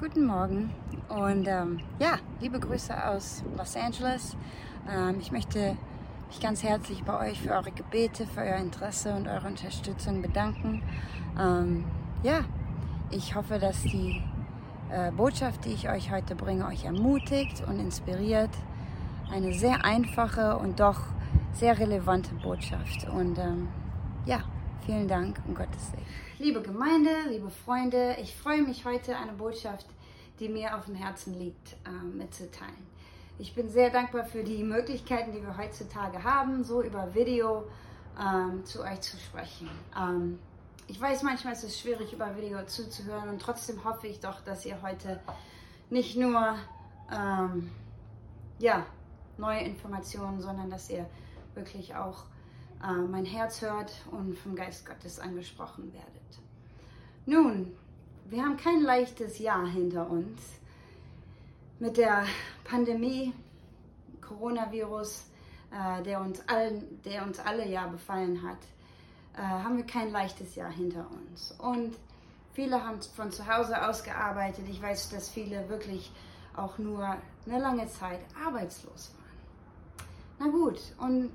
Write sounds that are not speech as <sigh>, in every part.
Guten Morgen und ähm, ja, liebe Grüße aus Los Angeles. Ähm, ich möchte mich ganz herzlich bei euch für eure Gebete, für euer Interesse und eure Unterstützung bedanken. Ähm, ja, ich hoffe, dass die äh, Botschaft, die ich euch heute bringe, euch ermutigt und inspiriert. Eine sehr einfache und doch sehr relevante Botschaft. Und ähm, ja, vielen Dank um Gottes Segen. Liebe Gemeinde, liebe Freunde, ich freue mich heute, eine Botschaft, die mir auf dem Herzen liegt, äh, mitzuteilen. Ich bin sehr dankbar für die Möglichkeiten, die wir heutzutage haben, so über Video ähm, zu euch zu sprechen. Ähm, ich weiß, manchmal ist es schwierig, über Video zuzuhören und trotzdem hoffe ich doch, dass ihr heute nicht nur ähm, ja, neue Informationen, sondern dass ihr wirklich auch äh, mein Herz hört und vom Geist Gottes angesprochen werdet. Nun, wir haben kein leichtes Jahr hinter uns. Mit der Pandemie, Coronavirus, äh, der, uns allen, der uns alle ja befallen hat, äh, haben wir kein leichtes Jahr hinter uns. Und viele haben von zu Hause aus gearbeitet. Ich weiß, dass viele wirklich auch nur eine lange Zeit arbeitslos waren. Na gut, und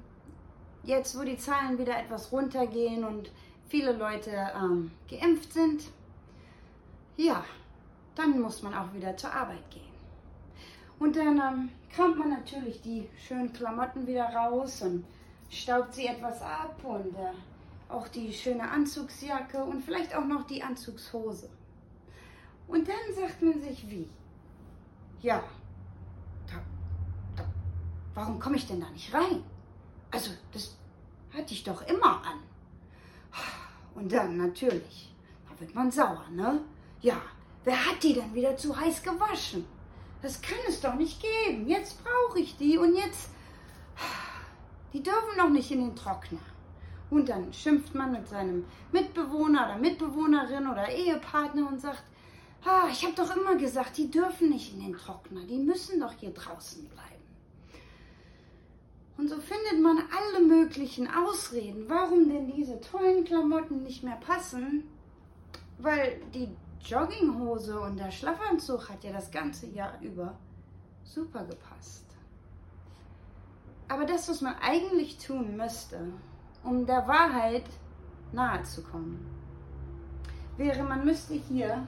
jetzt, wo die Zahlen wieder etwas runtergehen und viele Leute ähm, geimpft sind, ja, dann muss man auch wieder zur Arbeit gehen. Und dann ähm, kramt man natürlich die schönen Klamotten wieder raus und staubt sie etwas ab und äh, auch die schöne Anzugsjacke und vielleicht auch noch die Anzugshose. Und dann sagt man sich wie? Ja, da, da, warum komme ich denn da nicht rein? Also, das hatte ich doch immer an. Und dann natürlich, da wird man sauer, ne? Ja, wer hat die denn wieder zu heiß gewaschen? Das kann es doch nicht geben. Jetzt brauche ich die und jetzt. Die dürfen noch nicht in den Trockner. Und dann schimpft man mit seinem Mitbewohner oder Mitbewohnerin oder Ehepartner und sagt, ah, ich habe doch immer gesagt, die dürfen nicht in den Trockner, die müssen doch hier draußen bleiben. Und so findet man alle möglichen Ausreden, warum denn diese tollen Klamotten nicht mehr passen, weil die Jogginghose und der Schlafanzug hat ja das ganze Jahr über super gepasst. Aber das, was man eigentlich tun müsste, um der Wahrheit nahe zu kommen, wäre, man müsste hier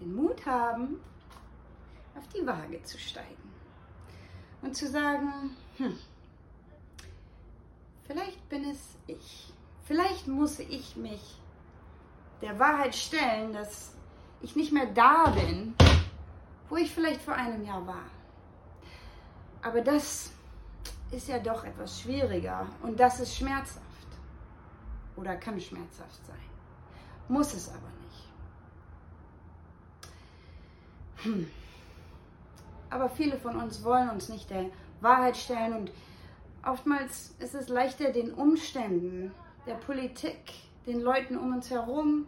den Mut haben, auf die Waage zu steigen und zu sagen, hm, vielleicht bin es ich. Vielleicht muss ich mich der Wahrheit stellen, dass ich nicht mehr da bin, wo ich vielleicht vor einem Jahr war. Aber das ist ja doch etwas schwieriger und das ist schmerzhaft oder kann schmerzhaft sein. Muss es aber nicht. Hm. Aber viele von uns wollen uns nicht der Wahrheit stellen und oftmals ist es leichter den Umständen, der Politik, den Leuten um uns herum,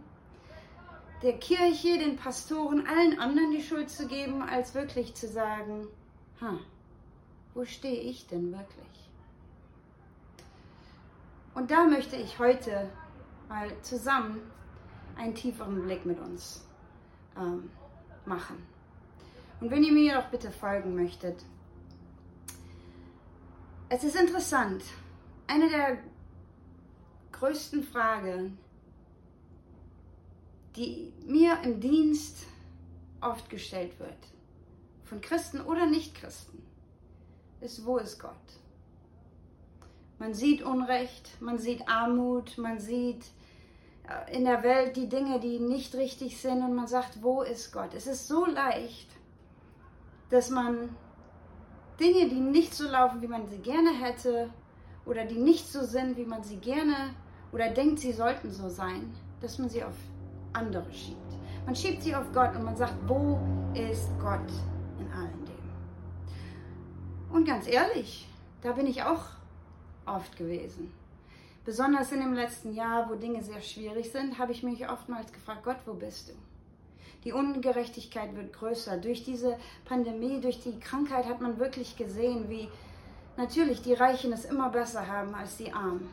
der Kirche, den Pastoren, allen anderen die Schuld zu geben, als wirklich zu sagen, ha, wo stehe ich denn wirklich? Und da möchte ich heute mal zusammen einen tieferen Blick mit uns ähm, machen. Und wenn ihr mir doch bitte folgen möchtet, es ist interessant, eine der größten Fragen, die mir im Dienst oft gestellt wird, von Christen oder Nichtchristen, ist, wo ist Gott? Man sieht Unrecht, man sieht Armut, man sieht äh, in der Welt die Dinge, die nicht richtig sind und man sagt, wo ist Gott? Es ist so leicht, dass man Dinge, die nicht so laufen, wie man sie gerne hätte oder die nicht so sind, wie man sie gerne oder denkt, sie sollten so sein, dass man sie auf andere schiebt. Man schiebt sie auf Gott und man sagt, wo ist Gott in allen Dingen? Und ganz ehrlich, da bin ich auch oft gewesen. Besonders in dem letzten Jahr, wo Dinge sehr schwierig sind, habe ich mich oftmals gefragt, Gott, wo bist du? Die Ungerechtigkeit wird größer. Durch diese Pandemie, durch die Krankheit hat man wirklich gesehen, wie natürlich die Reichen es immer besser haben als die Armen.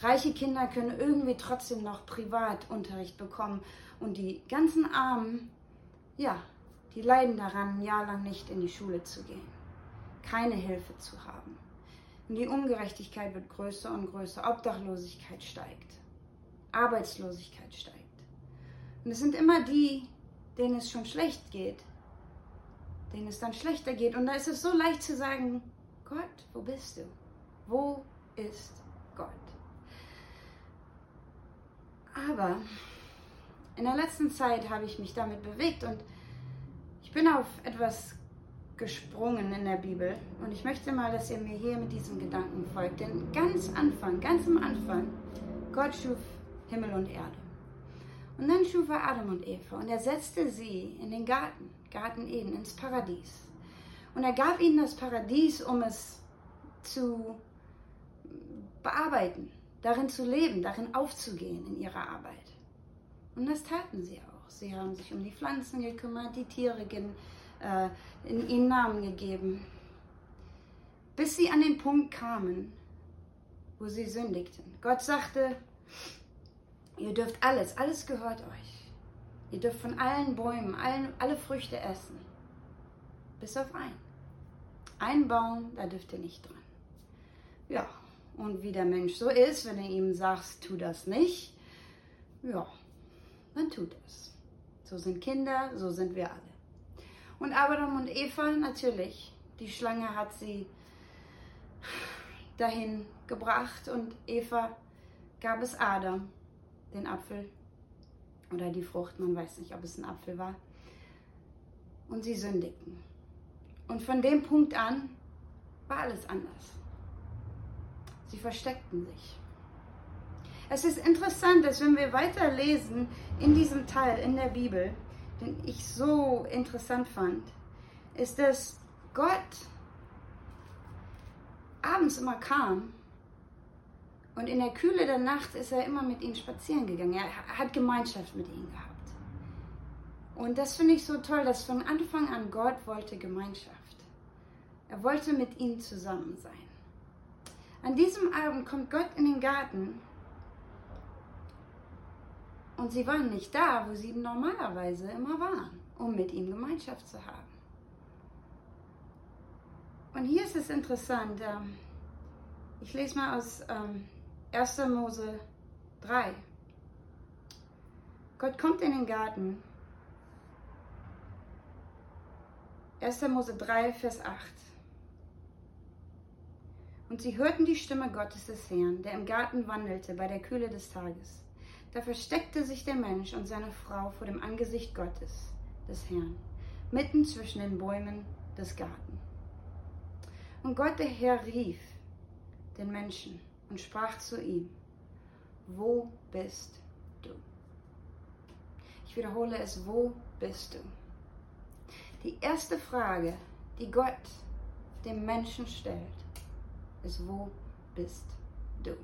Reiche Kinder können irgendwie trotzdem noch Privatunterricht bekommen und die ganzen Armen, ja, die leiden daran, ein Jahr lang nicht in die Schule zu gehen, keine Hilfe zu haben. Und die Ungerechtigkeit wird größer und größer, Obdachlosigkeit steigt, Arbeitslosigkeit steigt. Und es sind immer die, denen es schon schlecht geht, denen es dann schlechter geht. Und da ist es so leicht zu sagen, Gott, wo bist du? Wo ist Gott? Aber in der letzten Zeit habe ich mich damit bewegt und ich bin auf etwas gesprungen in der Bibel und ich möchte mal, dass ihr mir hier mit diesem Gedanken folgt. Denn ganz Anfang, ganz am Anfang, Gott schuf Himmel und Erde. Und dann schuf er Adam und Eva und er setzte sie in den Garten, Garten Eden, ins Paradies. Und er gab ihnen das Paradies, um es zu bearbeiten, darin zu leben, darin aufzugehen in ihrer Arbeit. Und das taten sie auch. Sie haben sich um die Pflanzen gekümmert, die Tiere äh, in ihnen Namen gegeben, bis sie an den Punkt kamen, wo sie sündigten. Gott sagte, ihr dürft alles, alles gehört euch. Ihr dürft von allen Bäumen, allen, alle Früchte essen, bis auf einen. Ein Baum, da dürft ihr nicht dran. Ja, und wie der Mensch so ist, wenn du ihm sagst, tu das nicht, ja, dann tut es. So sind Kinder, so sind wir alle. Und Adam und Eva natürlich. Die Schlange hat sie dahin gebracht und Eva gab es Adam, den Apfel oder die Frucht, man weiß nicht, ob es ein Apfel war. Und sie sündigten. Und von dem Punkt an war alles anders. Sie versteckten sich. Es ist interessant, dass wenn wir weiterlesen in diesem Teil in der Bibel, den ich so interessant fand, ist, dass Gott abends immer kam und in der Kühle der Nacht ist er immer mit ihnen spazieren gegangen. Er hat Gemeinschaft mit ihnen gehabt. Und das finde ich so toll, dass von Anfang an Gott wollte Gemeinschaft. Er wollte mit ihnen zusammen sein. An diesem Abend kommt Gott in den Garten und sie waren nicht da, wo sie normalerweise immer waren, um mit ihm Gemeinschaft zu haben. Und hier ist es interessant, ähm, ich lese mal aus 1. Ähm, Mose 3. Gott kommt in den Garten. 1. Mose 3, Vers 8. Und sie hörten die Stimme Gottes des Herrn, der im Garten wandelte bei der Kühle des Tages. Da versteckte sich der Mensch und seine Frau vor dem Angesicht Gottes, des Herrn, mitten zwischen den Bäumen des Garten. Und Gott der Herr rief den Menschen und sprach zu ihm, wo bist du? Ich wiederhole es, wo bist du? Die erste Frage, die Gott dem Menschen stellt, ist, wo bist du?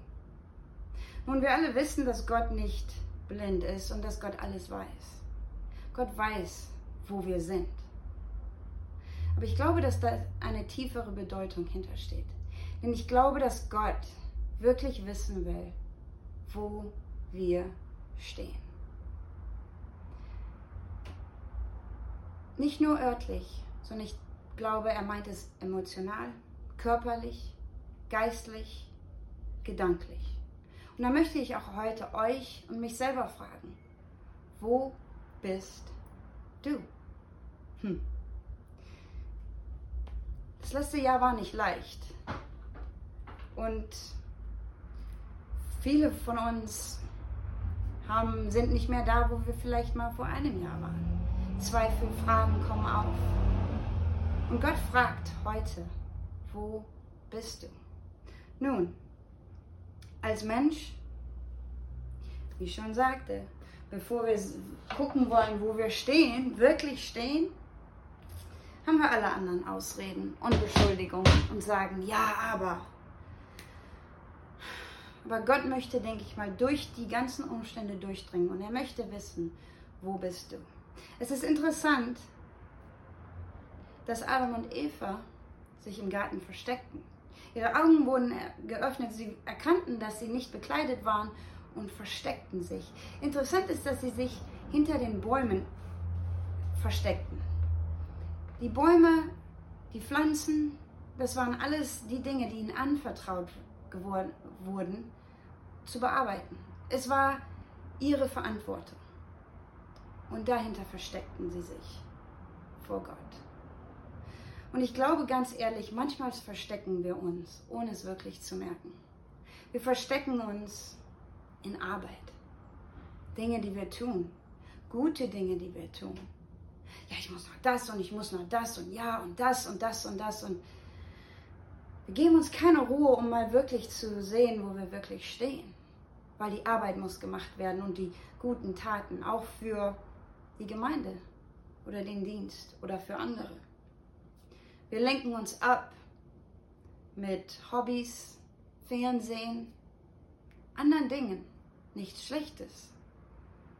Nun, wir alle wissen, dass Gott nicht blind ist und dass Gott alles weiß. Gott weiß, wo wir sind. Aber ich glaube, dass da eine tiefere Bedeutung hintersteht. Denn ich glaube, dass Gott wirklich wissen will, wo wir stehen. Nicht nur örtlich, sondern ich glaube, er meint es emotional, körperlich, geistlich, gedanklich. Und da möchte ich auch heute euch und mich selber fragen, wo bist du? Hm. Das letzte Jahr war nicht leicht. Und viele von uns haben, sind nicht mehr da, wo wir vielleicht mal vor einem Jahr waren. Zweifel, Fragen kommen auf. Und Gott fragt heute, wo bist du? Nun, als Mensch, wie ich schon sagte, bevor wir gucken wollen, wo wir stehen, wirklich stehen, haben wir alle anderen Ausreden und Beschuldigungen und sagen, ja, aber. Aber Gott möchte, denke ich mal, durch die ganzen Umstände durchdringen und er möchte wissen, wo bist du. Es ist interessant, dass Adam und Eva sich im Garten versteckten. Ihre Augen wurden geöffnet, sie erkannten, dass sie nicht bekleidet waren und versteckten sich. Interessant ist, dass sie sich hinter den Bäumen versteckten. Die Bäume, die Pflanzen, das waren alles die Dinge, die ihnen anvertraut geworden, wurden, zu bearbeiten. Es war ihre Verantwortung. Und dahinter versteckten sie sich vor Gott. Und ich glaube ganz ehrlich, manchmal verstecken wir uns, ohne es wirklich zu merken. Wir verstecken uns in Arbeit. Dinge, die wir tun. Gute Dinge, die wir tun. Ja, ich muss noch das und ich muss noch das und ja und das und das und das und wir geben uns keine Ruhe, um mal wirklich zu sehen, wo wir wirklich stehen. Weil die Arbeit muss gemacht werden und die guten Taten, auch für die Gemeinde oder den Dienst oder für andere. Wir lenken uns ab mit Hobbys, Fernsehen, anderen Dingen. Nichts Schlechtes.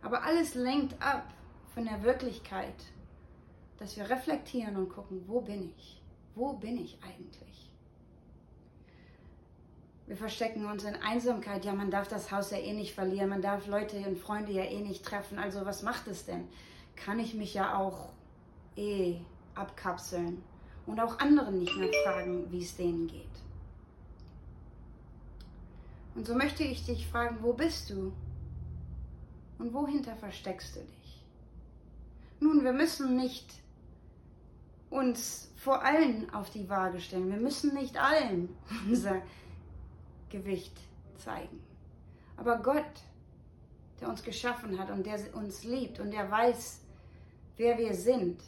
Aber alles lenkt ab von der Wirklichkeit, dass wir reflektieren und gucken, wo bin ich? Wo bin ich eigentlich? Wir verstecken uns in Einsamkeit. Ja, man darf das Haus ja eh nicht verlieren. Man darf Leute und Freunde ja eh nicht treffen. Also was macht es denn? Kann ich mich ja auch eh abkapseln und auch anderen nicht mehr fragen, wie es denen geht. Und so möchte ich dich fragen, wo bist du? Und wohinter versteckst du dich? Nun, wir müssen nicht uns vor allen auf die Waage stellen. Wir müssen nicht allen <laughs> unser Gewicht zeigen. Aber Gott, der uns geschaffen hat und der uns liebt und der weiß, wer wir sind,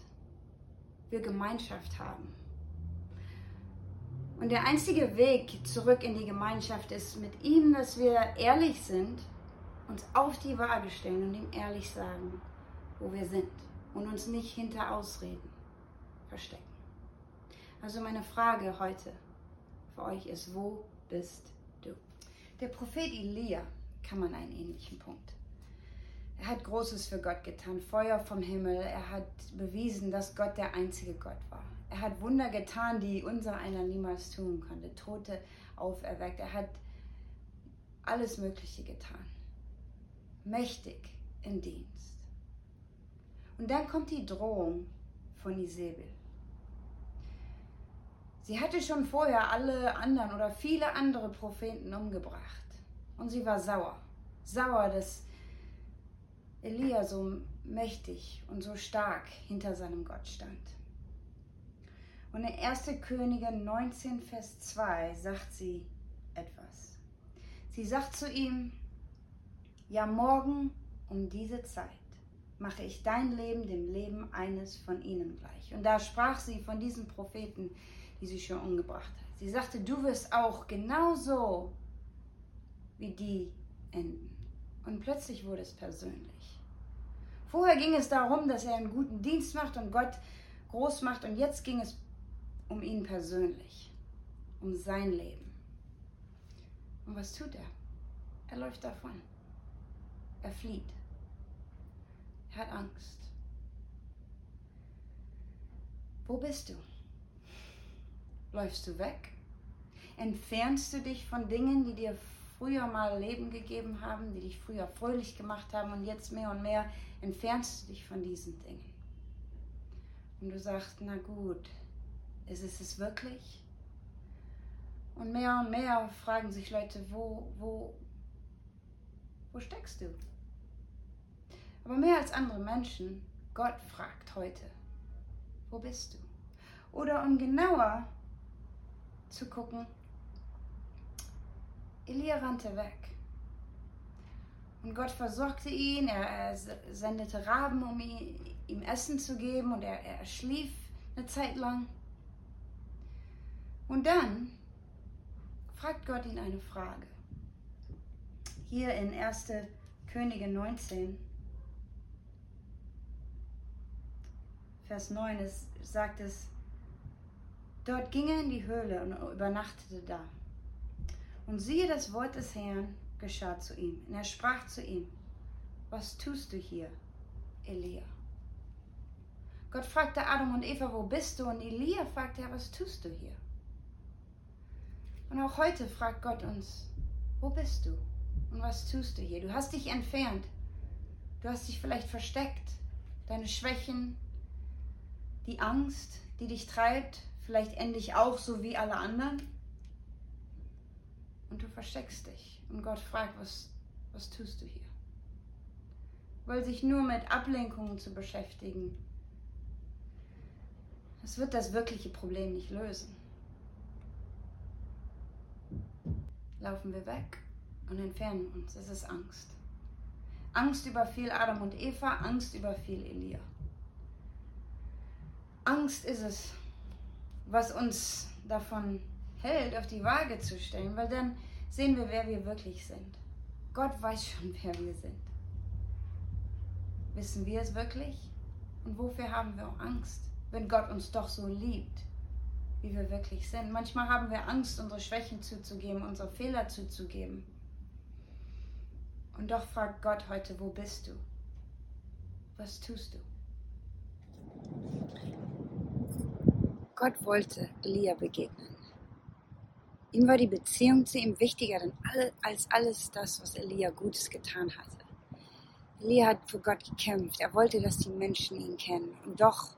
wir Gemeinschaft haben. Und der einzige Weg zurück in die Gemeinschaft ist mit ihm, dass wir ehrlich sind, uns auf die Waage stellen und ihm ehrlich sagen, wo wir sind und uns nicht hinter Ausreden verstecken. Also meine Frage heute für euch ist, wo bist du? Der Prophet Elia kann man einen ähnlichen Punkt. Er hat Großes für Gott getan, Feuer vom Himmel. Er hat bewiesen, dass Gott der einzige Gott war. Er hat Wunder getan, die unser einer niemals tun konnte. Tote auferweckt. Er hat alles Mögliche getan. Mächtig im Dienst. Und dann kommt die Drohung von Isabel. Sie hatte schon vorher alle anderen oder viele andere Propheten umgebracht. Und sie war sauer. Sauer, dass Elia so mächtig und so stark hinter seinem Gott stand. Und in 1. Könige 19, Vers 2 sagt sie etwas. Sie sagt zu ihm, ja morgen um diese Zeit mache ich dein Leben dem Leben eines von ihnen gleich. Und da sprach sie von diesen Propheten, die sie schon umgebracht hat. Sie sagte, du wirst auch genauso wie die enden. Und plötzlich wurde es persönlich. Vorher ging es darum, dass er einen guten Dienst macht und Gott groß macht. Und jetzt ging es um ihn persönlich, um sein Leben. Und was tut er? Er läuft davon. Er flieht. Er hat Angst. Wo bist du? Läufst du weg? Entfernst du dich von Dingen, die dir früher mal Leben gegeben haben, die dich früher fröhlich gemacht haben und jetzt mehr und mehr entfernst du dich von diesen Dingen? Und du sagst, na gut, ist es es wirklich? Und mehr und mehr fragen sich Leute, wo, wo, wo steckst du? Aber mehr als andere Menschen, Gott fragt heute, wo bist du? Oder um genauer zu gucken, Elia rannte weg. Und Gott versorgte ihn, er, sendete Raben, um ihm Essen zu geben, und er, er schlief eine Zeit lang. Und dann fragt Gott ihn eine Frage. Hier in 1. Könige 19, Vers 9 ist, sagt es, dort ging er in die Höhle und übernachtete da. Und siehe, das Wort des Herrn geschah zu ihm. Und er sprach zu ihm, was tust du hier, Elia? Gott fragte Adam und Eva, wo bist du? Und Elia fragte, ja, was tust du hier? Und auch heute fragt Gott uns, wo bist du und was tust du hier? Du hast dich entfernt. Du hast dich vielleicht versteckt. Deine Schwächen, die Angst, die dich treibt, vielleicht endlich auch so wie alle anderen. Und du versteckst dich. Und Gott fragt, was, was tust du hier? Weil sich nur mit Ablenkungen zu beschäftigen, das wird das wirkliche Problem nicht lösen. Laufen wir weg und entfernen uns. Es ist Angst. Angst überfiel Adam und Eva, Angst überfiel Elia. Angst ist es, was uns davon hält, auf die Waage zu stellen, weil dann sehen wir, wer wir wirklich sind. Gott weiß schon, <laughs> wer wir sind. Wissen wir es wirklich? Und wofür haben wir auch Angst, wenn Gott uns doch so liebt, wie wir wirklich sind? Manchmal haben wir Angst, unsere Schwächen zuzugeben, unsere Fehler zuzugeben. Und doch fragt Gott heute, wo bist du? Was tust du? Gott wollte Elia begegnen. Ihm war die Beziehung zu ihm wichtiger als alles das, was Elia Gutes getan hatte. Elia hat für Gott gekämpft. Er wollte, dass die Menschen ihn kennen. Und doch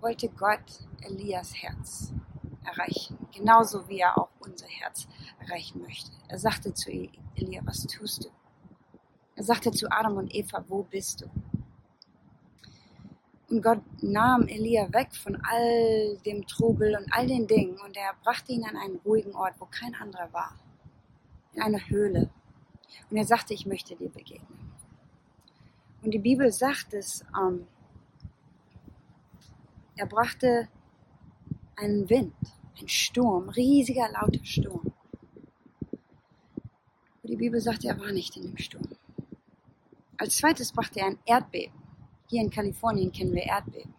wollte Gott Elias Herz erreichen. Genauso wie er auch unser Herz erreichen möchte. Er sagte zu Elia, was tust du? Er sagte zu Adam und Eva, wo bist du? Und Gott nahm Elia weg von all dem Trubel und all den Dingen und er brachte ihn an einen ruhigen Ort, wo kein anderer war. In eine Höhle. Und er sagte, ich möchte dir begegnen. Und die Bibel sagt es, ähm, er brachte einen Wind, ein Sturm, riesiger, lauter Sturm. Und die Bibel sagt, er war nicht in dem Sturm. Als zweites brachte er ein Erdbeben. Hier in Kalifornien kennen wir Erdbeben.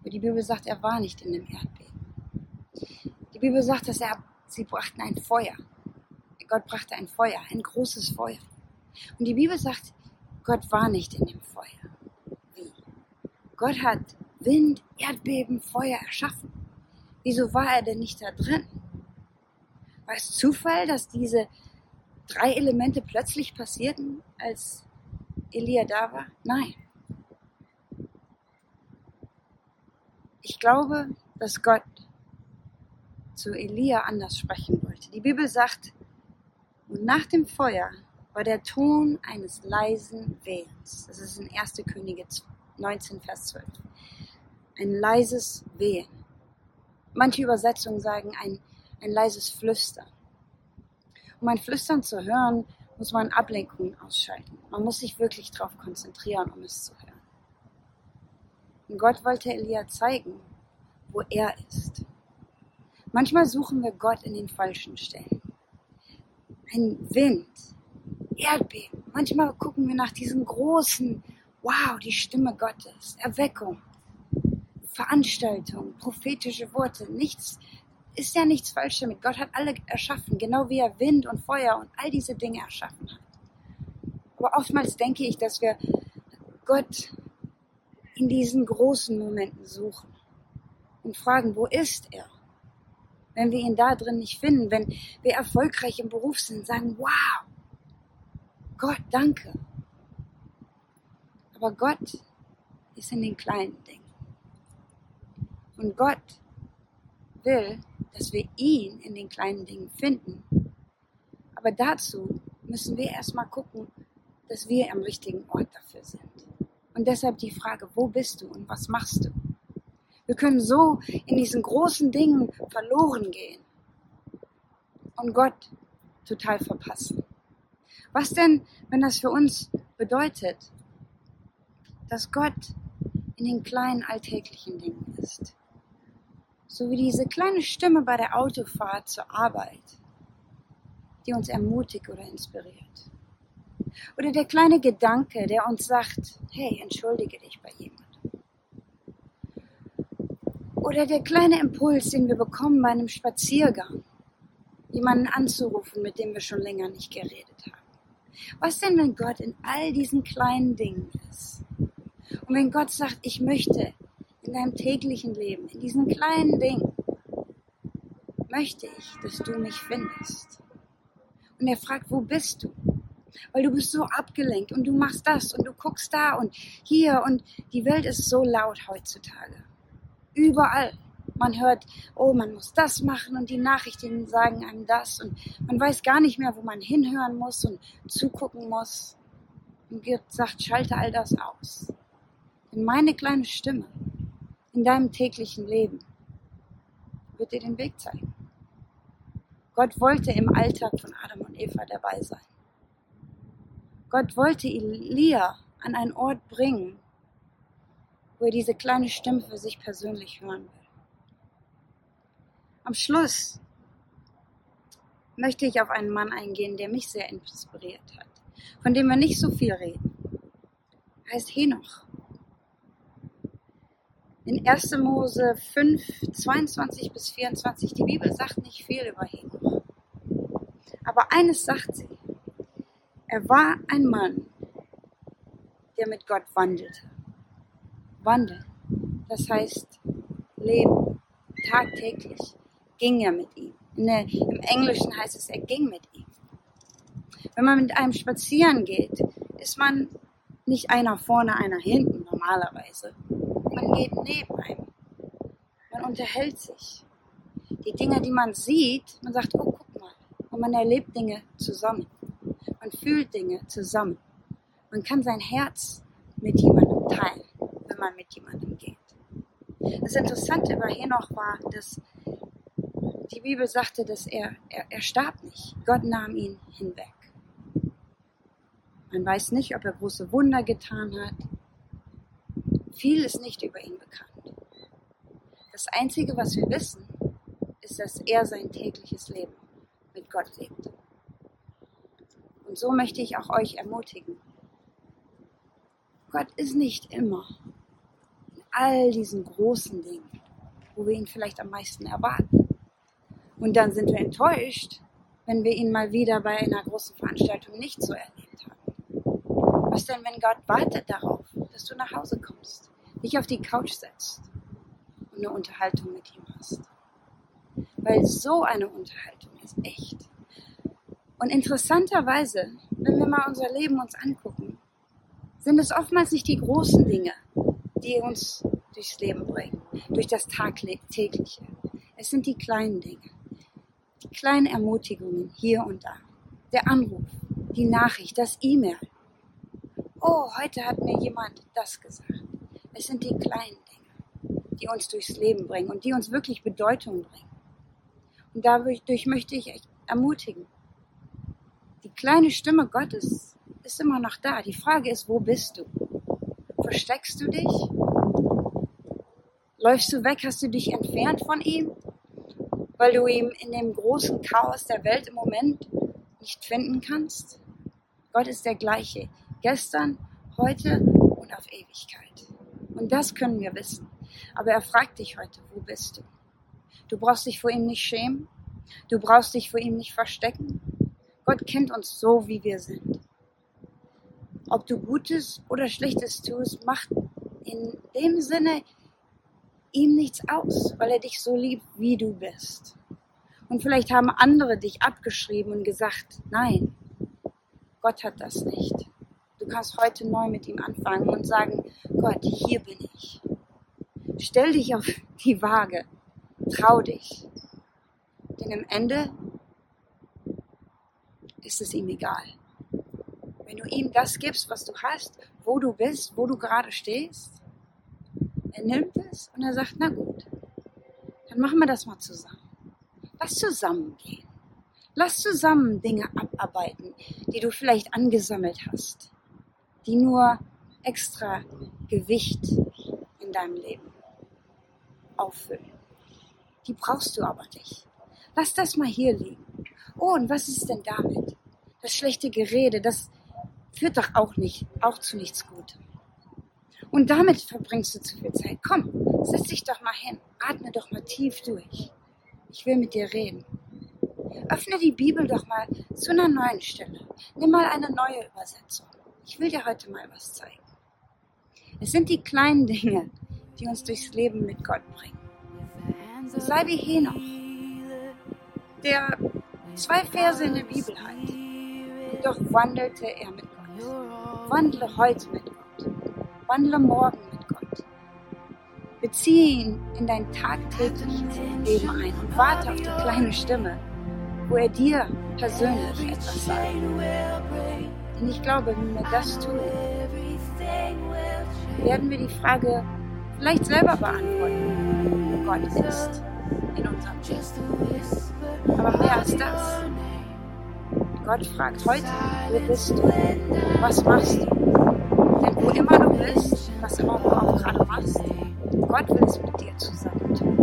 Aber die Bibel sagt, er war nicht in dem Erdbeben. Die Bibel sagt, dass er, sie brachten ein Feuer. Gott brachte ein Feuer, ein großes Feuer. Und die Bibel sagt, Gott war nicht in dem Feuer. Wie? Gott hat Wind, Erdbeben, Feuer erschaffen. Wieso war er denn nicht da drin? War es Zufall, dass diese drei Elemente plötzlich passierten, als Elia da war? Nein. Ich glaube, dass Gott zu Elia anders sprechen wollte. Die Bibel sagt, und nach dem Feuer war der Ton eines leisen Wehens. Das ist in 1. Könige 19, Vers 12. Ein leises Wehen. Manche Übersetzungen sagen ein, ein leises Flüstern. Um ein Flüstern zu hören, muss man Ablenkungen ausschalten. Man muss sich wirklich darauf konzentrieren, um es zu hören. Und Gott wollte Elia zeigen, wo er ist. Manchmal suchen wir Gott in den falschen Stellen. Ein Wind, Erdbeben. Manchmal gucken wir nach diesem großen, wow, die Stimme Gottes, Erweckung, Veranstaltung, prophetische Worte. Nichts, ist ja nichts falsch damit. Gott hat alle erschaffen, genau wie er Wind und Feuer und all diese Dinge erschaffen hat. Aber oftmals denke ich, dass wir Gott in diesen großen Momenten suchen und fragen, wo ist er? Wenn wir ihn da drin nicht finden, wenn wir erfolgreich im Beruf sind, sagen, wow, Gott, danke. Aber Gott ist in den kleinen Dingen. Und Gott will, dass wir ihn in den kleinen Dingen finden. Aber dazu müssen wir erstmal gucken, dass wir am richtigen Ort dafür sind. Und deshalb die Frage, wo bist du und was machst du? Wir können so in diesen großen Dingen verloren gehen und Gott total verpassen. Was denn, wenn das für uns bedeutet, dass Gott in den kleinen alltäglichen Dingen ist? so wie diese kleine Stimme bei der Autofahrt zur Arbeit, die uns ermutigt oder inspiriert. Oder der kleine Gedanke, der uns sagt, hey, entschuldige dich bei jemandem. Oder der kleine Impuls, den wir bekommen bei einem Spaziergang, jemanden anzurufen, mit dem wir schon länger nicht geredet haben. Was denn, wenn Gott in all diesen kleinen Dingen ist? Und wenn Gott sagt, ich möchte in deinem täglichen Leben, in diesen kleinen Dingen, möchte ich, dass du mich findest. Und er fragt, wo bist du? Weil du bist so abgelenkt und du machst das und du guckst da und hier und die Welt ist so laut heutzutage. Überall. Man hört, oh, man muss das machen und die Nachrichten sagen einem das und man weiß gar nicht mehr, wo man hinhören muss und zugucken muss. Und Gott sagt, schalte all das aus. Denn meine kleine Stimme in deinem täglichen Leben wird dir den Weg zeigen. Gott wollte im Alltag von Adam und Eva dabei sein. Gott wollte Elia an einen Ort bringen, wo er diese kleine Stimme für sich persönlich hören will. Am Schluss möchte ich auf einen Mann eingehen, der mich sehr inspiriert hat, von dem wir nicht so viel reden. Er heißt Henoch. In 1. Mose 5, 22 bis 24, die Bibel sagt nicht viel über Henoch. Aber eines sagt sie. Er war ein Mann, der mit Gott wandelte. Wandeln, das heißt leben, tagtäglich ging er mit ihm. Der, Im Englischen heißt es, er ging mit ihm. Wenn man mit einem spazieren geht, ist man nicht einer vorne, einer hinten normalerweise. Man geht neben einem. Man unterhält sich. Die Dinge, die man sieht, man sagt, oh, guck mal. Und man erlebt Dinge zusammen. Man fühlt Dinge zusammen. Man kann sein Herz mit jemandem teilen, wenn man mit jemandem geht. Das Interessante bei Henoch war, dass die Bibel sagte, dass er, er, er starb nicht. Gott nahm ihn hinweg. Man weiß nicht, ob er große Wunder getan hat. Viel ist nicht über ihn bekannt. Das Einzige, was wir wissen, ist, dass er sein tägliches Leben mit Gott lebt. Und so möchte ich auch euch ermutigen. Gott ist nicht immer in all diesen großen Dingen, wo wir ihn vielleicht am meisten erwarten. Und dann sind wir enttäuscht, wenn wir ihn mal wieder bei einer großen Veranstaltung nicht so erlebt haben. Was denn, wenn Gott wartet darauf, dass du nach Hause kommst, dich auf die Couch setzt und eine Unterhaltung mit ihm hast? Weil so eine Unterhaltung ist echt. Und interessanterweise, wenn wir mal unser Leben uns angucken, sind es oftmals nicht die großen Dinge, die uns durchs Leben bringen, durch das Tagtägliche. Es sind die kleinen Dinge die kleinen Ermutigungen hier und da. Der Anruf, die Nachricht, das E-Mail. Oh, heute hat mir jemand das gesagt. Es sind die kleinen Dinge, die uns durchs Leben bringen und die uns wirklich Bedeutung bringen. Und dadurch möchte ich euch ermutigen. Die kleine Stimme Gottes ist immer noch da. Die Frage ist, wo bist du? Versteckst du dich? Läufst du weg? Hast du dich entfernt von ihm? weil du ihn in dem großen Chaos der Welt im Moment nicht finden kannst? Gott ist der gleiche, gestern, heute und auf Ewigkeit. Und das können wir wissen. Aber er fragt dich heute, wo bist du? Du brauchst dich vor ihm nicht schämen. Du brauchst dich vor ihm nicht verstecken. Gott kennt uns so, wie wir sind. Ob du Gutes oder Schlechtes tust, macht in dem Sinne ihm nichts aus, weil er dich so liebt, wie du bist. Und vielleicht haben andere dich abgeschrieben und gesagt, nein, Gott hat das nicht. Du kannst heute neu mit ihm anfangen und sagen, Gott, hier bin ich. Stell dich auf die Waage. Trau dich. Denn am Ende ist es ihm egal. Wenn du ihm das gibst, was du hast, wo du bist, wo du gerade stehst, er nimmt es und er sagt, na gut, dann machen wir das mal zusammen. Lass zusammengehen. Lass zusammen Dinge abarbeiten, die du vielleicht angesammelt hast, die nur extra Gewicht in deinem Leben auffüllen. Die brauchst du aber nicht. Lass das mal hier liegen. Oh, und was ist denn damit? Das schlechte Gerede, das führt doch auch nicht, auch zu nichts Gutem. Und damit verbringst du zu viel Zeit. Komm, setz dich doch mal hin. Atme doch mal tief durch. Ich will mit dir reden. Öffne die Bibel doch mal zu einer neuen Stelle. Nimm mal eine neue Übersetzung. Ich will dir heute mal was zeigen. Es sind die kleinen Dinge, die uns durchs Leben mit Gott bringen. Sei wie Henoch. der zwei Verse in der Bibel hat. Doch wandelte er mit Gott. Wandle heute mit Gott. Wandle morgen mit Gott. Beziehe ihn in dein tagtägliches Leben ein und warte auf die kleine Stimme, wo er dir persönlich etwas sagt. Denn ich glaube, wenn wir das tun, werden wir die Frage vielleicht selber beantworten, wo Gott ist in unserem Leben. Aber mehr als das. Gott fragt heute, wo bist du? Was machst du? Denn wo immer du bist, was immer du auch gerade machst, Gott will es mit dir zusammen tun.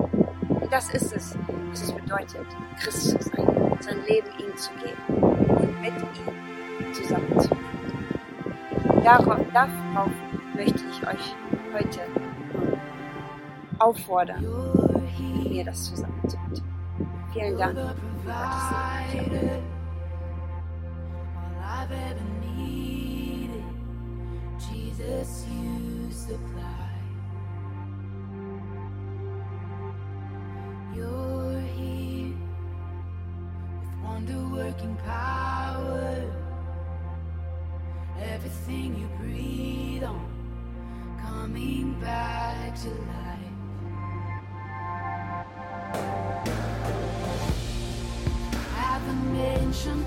Und das ist es, was es bedeutet, Christ zu sein, sein Leben ihm zu geben und mit ihm zusammen zu. Darauf, darauf möchte ich euch heute auffordern, mir das zusammen zu tun. Vielen Dank. Gottes Segen. Jesus, you supply. You're here with wonder working power. Everything you breathe on coming back to life. The mention